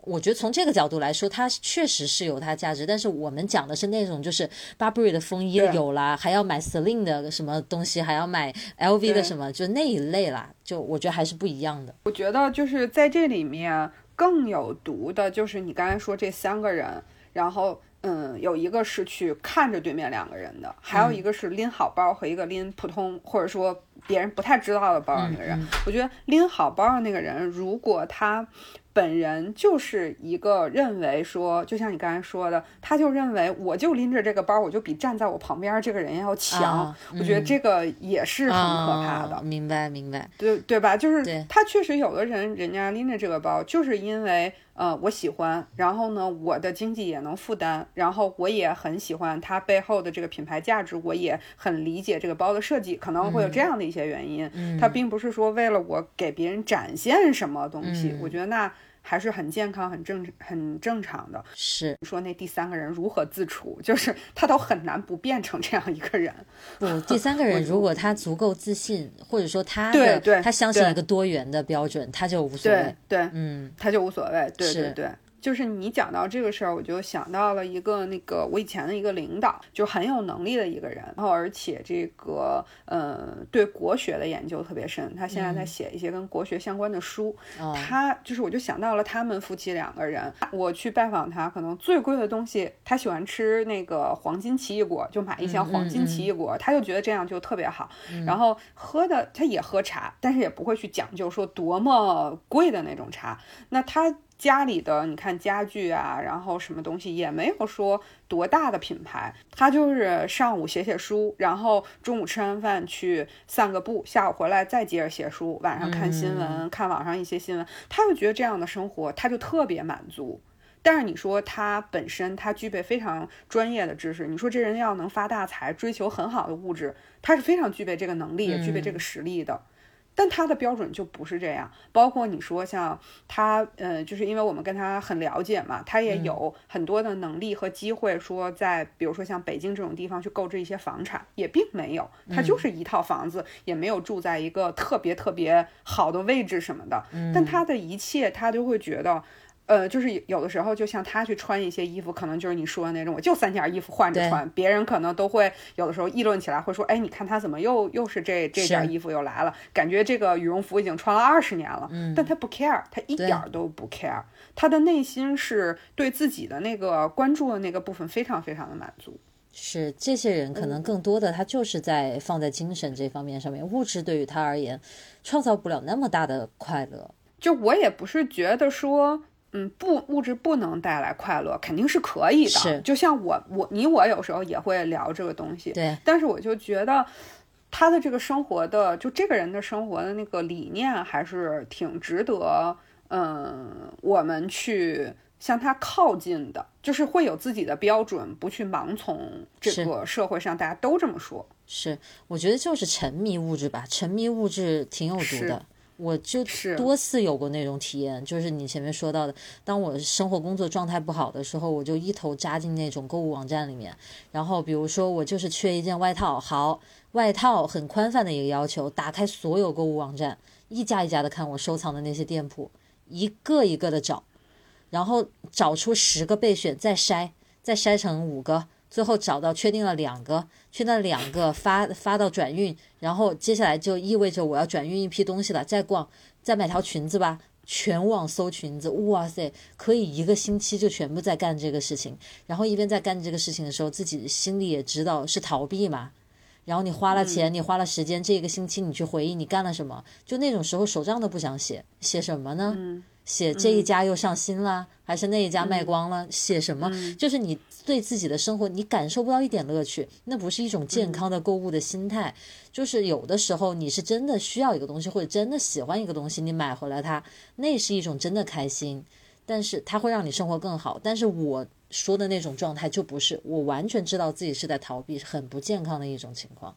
我觉得从这个角度来说，它确实是有它价值。但是我们讲的是那种，就是 Burberry 的风衣有啦，还要买 Celine 的什么东西，还要买 LV 的什么，就那一类啦。就我觉得还是不一样的。我觉得就是在这里面更有毒的，就是你刚才说这三个人，然后。嗯，有一个是去看着对面两个人的，还有一个是拎好包和一个拎普通或者说别人不太知道的包的那个人。我觉得拎好包的那个人，如果他。本人就是一个认为说，就像你刚才说的，他就认为我就拎着这个包，我就比站在我旁边这个人要强。我觉得这个也是很可怕的。明白，明白。对对吧？就是他确实有的人，人家拎着这个包，就是因为呃我喜欢，然后呢我的经济也能负担，然后我也很喜欢它背后的这个品牌价值，我也很理解这个包的设计，可能会有这样的一些原因。它并不是说为了我给别人展现什么东西。我觉得那。还是很健康、很正、很正常的。是说那第三个人如何自处，就是他都很难不变成这样一个人。不，第三个人 如果他足够自信，或者说他的他相信一个多元的标准，他就无所谓。对，嗯，他就无所谓。对对对。就是你讲到这个事儿，我就想到了一个那个我以前的一个领导，就很有能力的一个人，然后而且这个呃对国学的研究特别深，他现在在写一些跟国学相关的书。他就是我就想到了他们夫妻两个人，我去拜访他，可能最贵的东西，他喜欢吃那个黄金奇异果，就买一箱黄金奇异果，他就觉得这样就特别好。然后喝的他也喝茶，但是也不会去讲究说多么贵的那种茶。那他。家里的你看家具啊，然后什么东西也没有说多大的品牌，他就是上午写写书，然后中午吃完饭去散个步，下午回来再接着写书，晚上看新闻，看网上一些新闻，他就觉得这样的生活他就特别满足。但是你说他本身他具备非常专业的知识，你说这人要能发大财，追求很好的物质，他是非常具备这个能力，也具备这个实力的。但他的标准就不是这样，包括你说像他，呃，就是因为我们跟他很了解嘛，他也有很多的能力和机会，说在比如说像北京这种地方去购置一些房产，也并没有，他就是一套房子，也没有住在一个特别特别好的位置什么的，但他的一切他就会觉得。呃，就是有的时候，就像他去穿一些衣服，可能就是你说的那种，我就三件衣服换着穿，别人可能都会有的时候议论起来，会说，哎，你看他怎么又又是这这件衣服又来了，感觉这个羽绒服已经穿了二十年了，但他不 care，他一点都不 care，他的内心是对自己的那个关注的那个部分非常非常的满足。是这些人可能更多的他就是在放在精神这方面上面，物质对于他而言创造不了那么大的快乐。就我也不是觉得说。嗯，不，物质不能带来快乐，肯定是可以的。是，就像我，我你我有时候也会聊这个东西。对，但是我就觉得他的这个生活的，就这个人的生活的那个理念，还是挺值得，嗯，我们去向他靠近的。就是会有自己的标准，不去盲从这个社会上大家都这么说。是，我觉得就是沉迷物质吧，沉迷物质挺有毒的。我就多次有过那种体验，就是你前面说到的，当我生活工作状态不好的时候，我就一头扎进那种购物网站里面。然后比如说我就是缺一件外套，好，外套很宽泛的一个要求，打开所有购物网站，一家一家的看我收藏的那些店铺，一个一个的找，然后找出十个备选，再筛，再筛成五个。最后找到确定了两个，确定了两个发发到转运，然后接下来就意味着我要转运一批东西了。再逛，再买条裙子吧，全网搜裙子，哇塞，可以一个星期就全部在干这个事情。然后一边在干这个事情的时候，自己心里也知道是逃避嘛。然后你花了钱，你花了时间，这个星期你去回忆你干了什么，就那种时候手账都不想写，写什么呢？写这一家又上新了，还是那一家卖光了？写什么？就是你对自己的生活，你感受不到一点乐趣，那不是一种健康的购物的心态。就是有的时候你是真的需要一个东西，或者真的喜欢一个东西，你买回来它，那是一种真的开心，但是它会让你生活更好。但是我说的那种状态就不是，我完全知道自己是在逃避，很不健康的一种情况。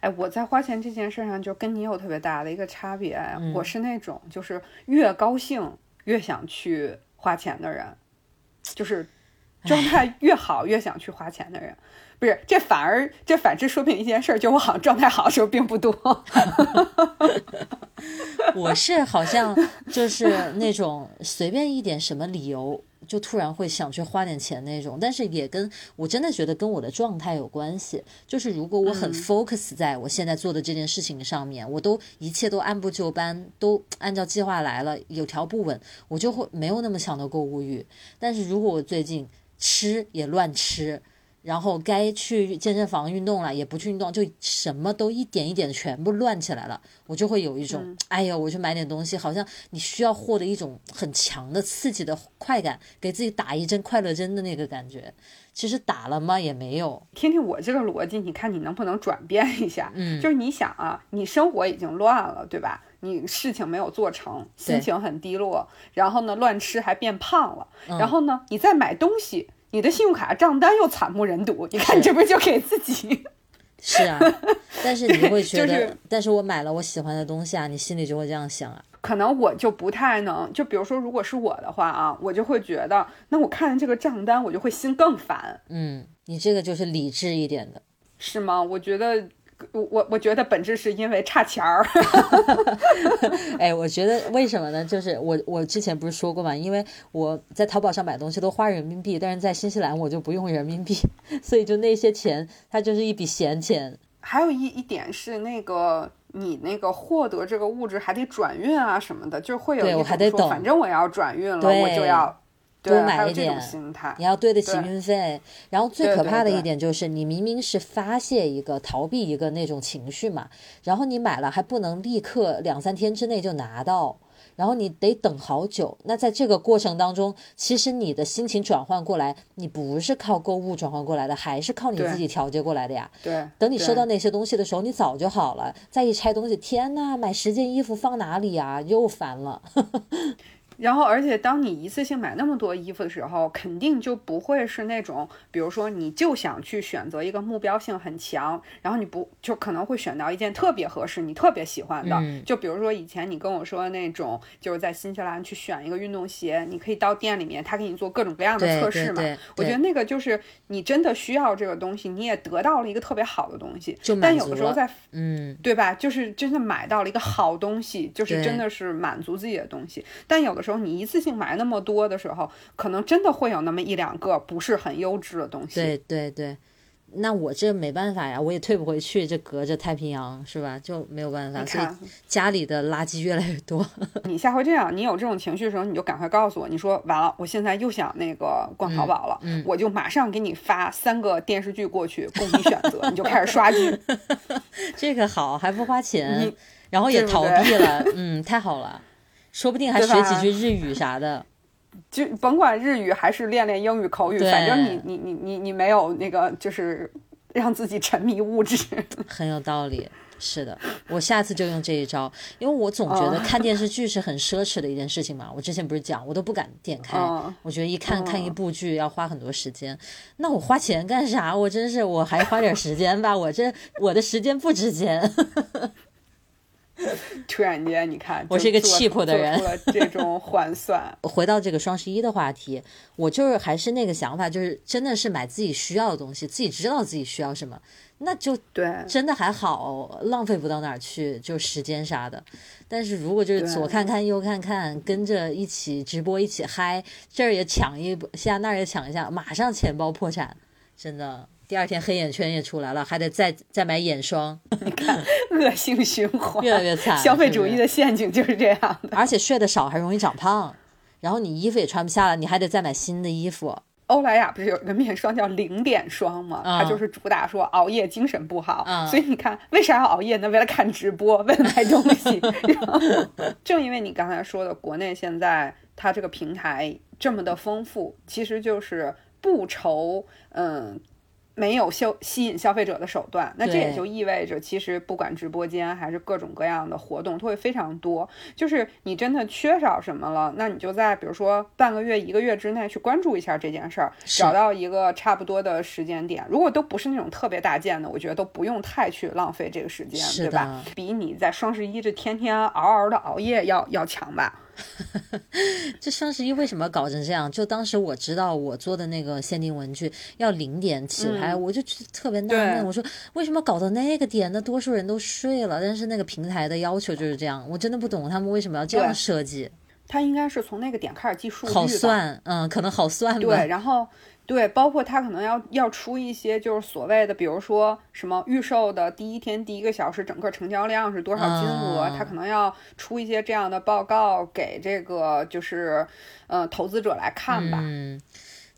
哎，我在花钱这件事上就跟你有特别大的一个差别。我是那种就是越高兴越想去花钱的人，就是状态越好越想去花钱的人。不是，这反而这反之说明一件事，就我好像状态好的时候并不多。我是好像就是那种随便一点什么理由。就突然会想去花点钱那种，但是也跟我真的觉得跟我的状态有关系。就是如果我很 focus 在我现在做的这件事情上面，我都一切都按部就班，都按照计划来了，有条不紊，我就会没有那么强的购物欲。但是如果我最近吃也乱吃。然后该去健身房运动了，也不去运动，就什么都一点一点全部乱起来了，我就会有一种，哎呀，我去买点东西，好像你需要获得一种很强的刺激的快感，给自己打一针快乐针的那个感觉。其实打了吗？也没有。听听我这个逻辑，你看你能不能转变一下？嗯，就是你想啊，你生活已经乱了，对吧？你事情没有做成，心情很低落，然后呢，乱吃还变胖了，然后呢，你再买东西。你的信用卡账单又惨不忍睹，你看你这不就给自己？是啊，但是你会觉得，但是我买了我喜欢的东西啊，你心里就会这样想啊。可能我就不太能，就比如说，如果是我的话啊，我就会觉得，那我看这个账单，我就会心更烦。嗯，你这个就是理智一点的，是吗？我觉得。我我我觉得本质是因为差钱儿，哎，我觉得为什么呢？就是我我之前不是说过嘛，因为我在淘宝上买东西都花人民币，但是在新西兰我就不用人民币，所以就那些钱它就是一笔闲钱。还有一一点是那个你那个获得这个物质还得转运啊什么的，就会有一种说，反正我要转运了，我就要。多买一点，你要对得起运费。然后最可怕的一点就是，你明明是发泄一个、逃避一个那种情绪嘛，然后你买了还不能立刻两三天之内就拿到，然后你得等好久。那在这个过程当中，其实你的心情转换过来，你不是靠购物转换过来的，还是靠你自己调节过来的呀。对，等你收到那些东西的时候，你早就好了。再一拆东西，天呐，买十件衣服放哪里呀？又烦了。然后，而且当你一次性买那么多衣服的时候，肯定就不会是那种，比如说你就想去选择一个目标性很强，然后你不就可能会选到一件特别合适、你特别喜欢的。就比如说以前你跟我说的那种，就是在新西兰去选一个运动鞋，你可以到店里面，他给你做各种各样的测试嘛。我觉得那个就是你真的需要这个东西，你也得到了一个特别好的东西。但有的时候在，嗯，对吧？就是真的买到了一个好东西，就是真的是满足自己的东西。但有的时候。时候你一次性买那么多的时候，可能真的会有那么一两个不是很优质的东西。对对对，那我这没办法呀，我也退不回去，这隔着太平洋是吧？就没有办法。所以家里的垃圾越来越多。你下回这样，你有这种情绪的时候，你就赶快告诉我，你说完了，我现在又想那个逛淘宝了，我就马上给你发三个电视剧过去供你选择，你就开始刷剧。这个好，还不花钱，然后也逃避了，嗯，太好了。说不定还学几句日语啥的。就甭管日语还是练练英语口语，反正你你你你你没有那个就是让自己沉迷物质。很有道理。是的，我下次就用这一招，因为我总觉得哦看电视剧是很奢侈的一件事情嘛。我之前不是讲，我都不敢点开，嗯我觉得一看看一嗯部剧要花很多时间，那我花钱干啥？我真是我还花点时间吧，我这我的时间不值钱。突然间，你看，我是一个气魄的人做这种换算。回到这个双十一的话题，我就是还是那个想法，就是真的是买自己需要的东西，自己知道自己需要什么，那就对，真的还好，浪费不到哪儿去，就时间啥的。但是如果就是左看看右看看，跟着一起直播一起嗨，这儿也抢一下，那儿也抢一下，马上钱包破产，真的。第二天黑眼圈也出来了，还得再再买眼霜，你 看恶性循环，越来越惨。消费主义的陷阱就是这样的。而且睡得少还容易长胖，然后你衣服也穿不下了，你还得再买新的衣服。欧莱雅不是有一个面霜叫零点霜吗？嗯它就是主打说熬夜精神不好，嗯所以你看为啥要熬夜呢？为了看直播，为了买东西。然后正因为你刚才说的，国内现在它这个平台这么的丰富，其实就是不愁嗯。没有消吸引消费者的手段，那这也就意味着，其实不管直播间还是各种各样的活动，都会非常多。就是你真的缺少什么了，那你就在比如说半个月、一个月之内去关注一下这件事儿，找到一个差不多的时间点。如果都不是那种特别大件的，我觉得都不用太去浪费这个时间，对吧？比你在双十一这天天嗷嗷的熬夜要要强吧？这双十一为什么搞成这样？就当时我知道我做的那个限定文具要零点起来，我就特别纳闷，我说为什么搞到那个点？那多数人都睡了，但是那个平台的要求就是这样，我真的不懂他们为什么要这样设计。他应该是从那个点开始计数据好，算，嗯，可能好算吧。对，然后对，包括他可能要要出一些就是所谓的，比如说什么预售的第一天第一个小时整个成交量是多少金额，嗯它可能要出一些这样的报告给这个就是呃投资者来看吧。嗯，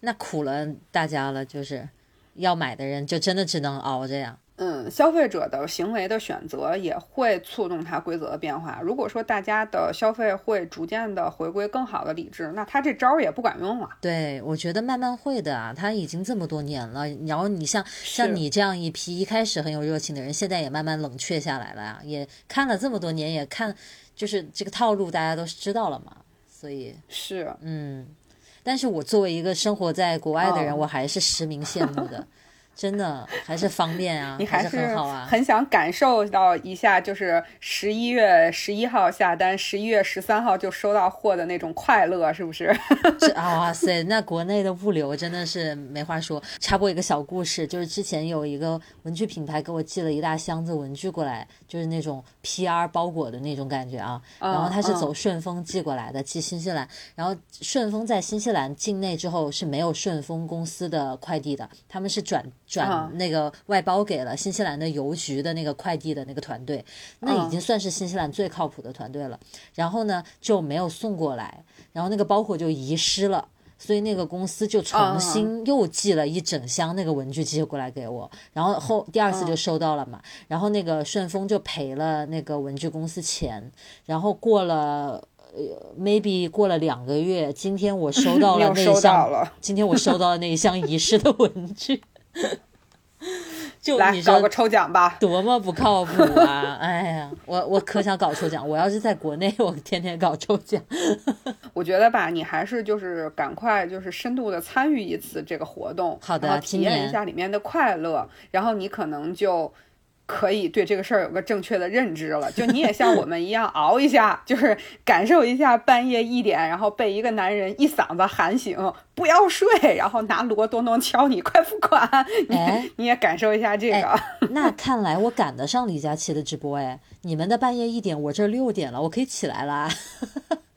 那苦了大家了，就是要买的人就真的只能熬着呀。嗯，消费者的行为的选择也会触动它规则的变化。如果说大家的消费会逐渐的回归更好的理智，那它这招儿也不管用了。对，我觉得慢慢会的啊，他已经这么多年了，然后你像像你这样一批一开始很有热情的人，现在也慢慢冷却下来了啊，也看了这么多年，也看就是这个套路大家都知道了嘛，所以是，嗯，但是我作为一个生活在国外的人，哦我还是实名羡慕的，真的还是方便啊，你还是很好啊。很想感受到一下，就是十一月十一号下单，十一月十三号就收到货的那种快乐，是不是？这啊哇塞，那国内的物流真的是没话说。插播一个小故事，就是之前有一个文具品牌给我寄了一大箱子文具过来，就是那种 PR 包裹的那种感觉啊。然后他是走顺丰寄过来的，寄新西兰。然后顺丰在新西兰境内之后是没有顺丰公司的快递的，他们是转转那个外包给了新西兰的邮局的那个快递的那个团队，那已经算是新西兰最靠谱的团队了。然后呢就没有送过来，然后那个包裹就遗失了。所以那个公司就重新又寄了一整箱那个文具寄过来给我，然后后第二次就收到了嘛，然后那个顺丰就赔了那个文具公司钱，然后过了。呃，maybe 过了两个月，今天我收到 了那一箱，今天我收到了那一箱遗失的文具，就来你搞个抽奖吧。多么不靠谱啊！哎呀，我我可想搞抽奖，我要是在国内，我天天搞抽奖。我觉得吧，你还是就是赶快就是深度的参与一次这个活动，好的体验一下里面的快乐，然后你可能就。可以对这个事儿有个正确的认知了，就你也像我们一样熬一下，就是感受一下半夜一点，然后被一个男人一嗓子喊醒，不要睡，然后拿锣咚咚敲你，快付款，你、哎 你也感受一下这个。那看来我赶得上李佳琦的直播哎！你们的半夜一点，我这六点了，我可以起来啦。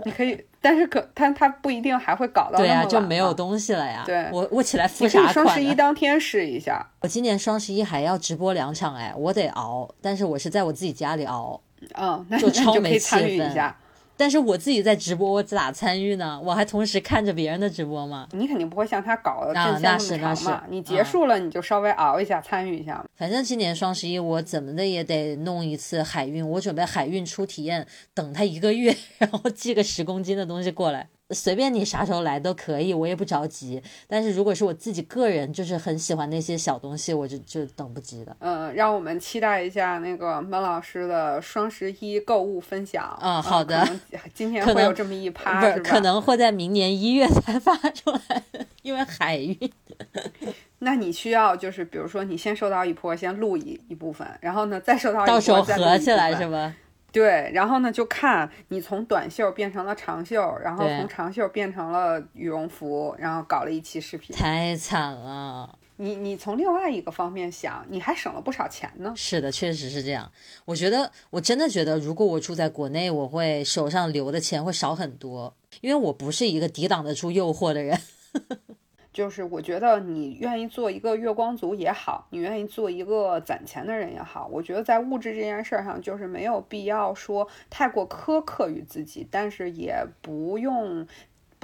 你可以，但是可他他不一定还会搞到对呀、就没有东西了呀。对我我起来付啥款？双十一当天试一下。我今年双十一还要直播两场哎，我得熬，但是我是在我自己家里熬，嗯，那就那你就可超没气以参与一氛下。但是我自己在直播，我咋参与呢？我还同时看着别人的直播吗？你肯定不会像他搞的啊阵线么那是那长嘛。是你结束了，你就稍微熬一下，参与一下。反正今年双十一我怎么的也得弄一次海运，我准备海运出体验，等他一个月，然后寄个十公斤的东西过来。随便你啥时候来都可以，我也不着急。但是如果是我自己个人，就是很喜欢那些小东西，我就就等不及的。嗯，让我们期待一下那个孟老师的双十一购物分享。嗯，好的。今天会有这么一趴，不是可能会在明年一月才发出来，因为海运。那你需要就是比如说你先收到一波，先录一一部分，然后呢再收到一波，到时候合起来是吧？对，然后呢，就看你从短袖变成了长袖，然后从长袖变成了羽绒服，然后搞了一期视频，太惨了。你你从另外一个方面想，你还省了不少钱呢。是的，确实是这样。我觉得，我真的觉得，如果我住在国内，我会手上留的钱会少很多，因为我不是一个抵挡得住诱惑的人。就是我觉得你愿意做一个月光族也好，你愿意做一个攒钱的人也好，我觉得在物质这件事儿上，就是没有必要说太过苛刻于自己，但是也不用。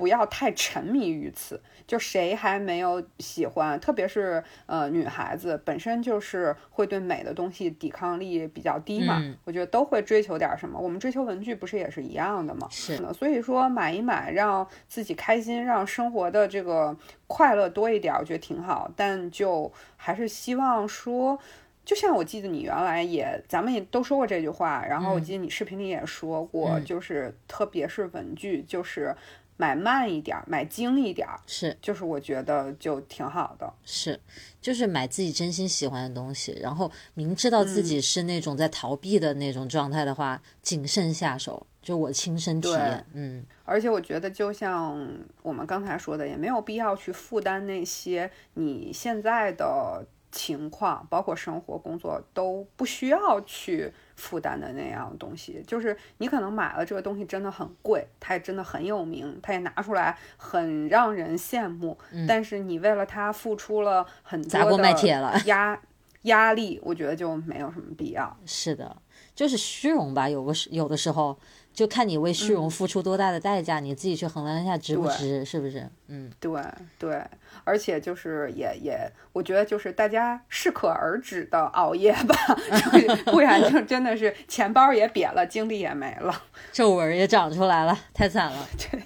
不要太沉迷于此，就谁还没有喜欢，特别是呃女孩子本身就是会对美的东西抵抗力比较低嘛，我觉得都会追求点什么。我们追求文具不是也是一样的吗？是的，所以说买一买，让自己开心，让生活的这个快乐多一点，我觉得挺好。但就还是希望说，就像我记得你原来也，咱们也都说过这句话，然后我记得你视频里也说过，就是特别是文具，就是。买慢一点，买精一点，是，就是我觉得就挺好的，是，就是买自己真心喜欢的东西，然后明知道自己是那种在逃避的那种状态的话，谨慎下手，就我亲身体验，嗯，而且我觉得就像我们刚才说的，也没有必要去负担那些你现在的情况，包括生活、工作都不需要去。负担的那样东西，就是你可能买了这个东西真的很贵，它也真的很有名，它也拿出来很让人羡慕。但是你为了它付出了很多的压压力，我觉得就没有什么必要。是的，就是虚荣吧，有个有的时候。就看你为虚荣付出多大的代价，你自己去衡量一下值不值，是不是？嗯，对对，而且就是也也，我觉得就是大家适可而止的熬夜吧，不然就真的是钱包也瘪了，精力也没了，皱纹也长出来了，太惨了。对，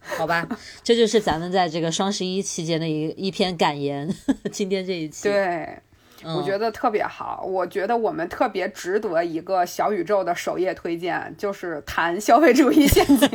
好吧，这就是咱们在这个双十一期间的一一篇感言。今天这一期，对。我觉得特别好，我觉得我们特别值得一个小宇宙的首页推荐，就是谈消费主义陷阱，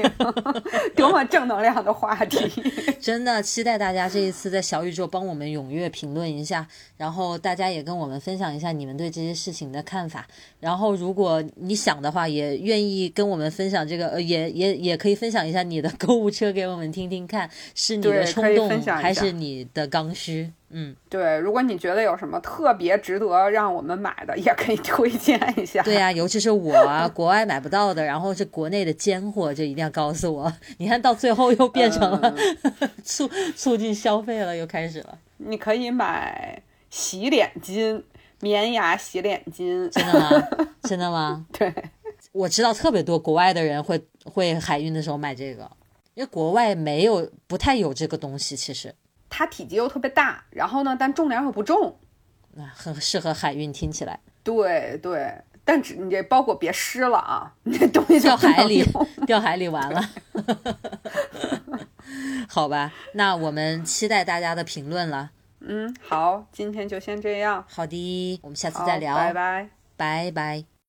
多么正能量的话题！真的期待大家这一次在小宇宙帮我们踊跃评论一下，然后大家也跟我们分享一下你们对这些事情的看法。然后如果你想的话，也愿意跟我们分享这个，呃，也也也可以分享一下你的购物车给我们听听看，是你的冲动还是你的刚需？嗯，对，如果你觉得有什么特别值得让我们买的，也可以推荐一下。对呀，尤其是我啊，国外买不到的，然后是国内的尖货，就一定要告诉我。你看到最后又变成了 促促进消费了，又开始了。你可以买洗脸巾，棉牙洗脸巾。真的吗？真的吗？对，我知道特别多国外的人会会海运的时候买这个，因为国外没有不太有这个东西，其实。它体积又特别大，然后呢，但重量又不重，那很适合海运，听起来。对对，但只你这包裹别湿了啊，那东西掉海里，掉海里完了。好吧，那我们期待大家的评论了。嗯，好，今天就先这样。好的，我们下次再聊。拜拜，拜拜。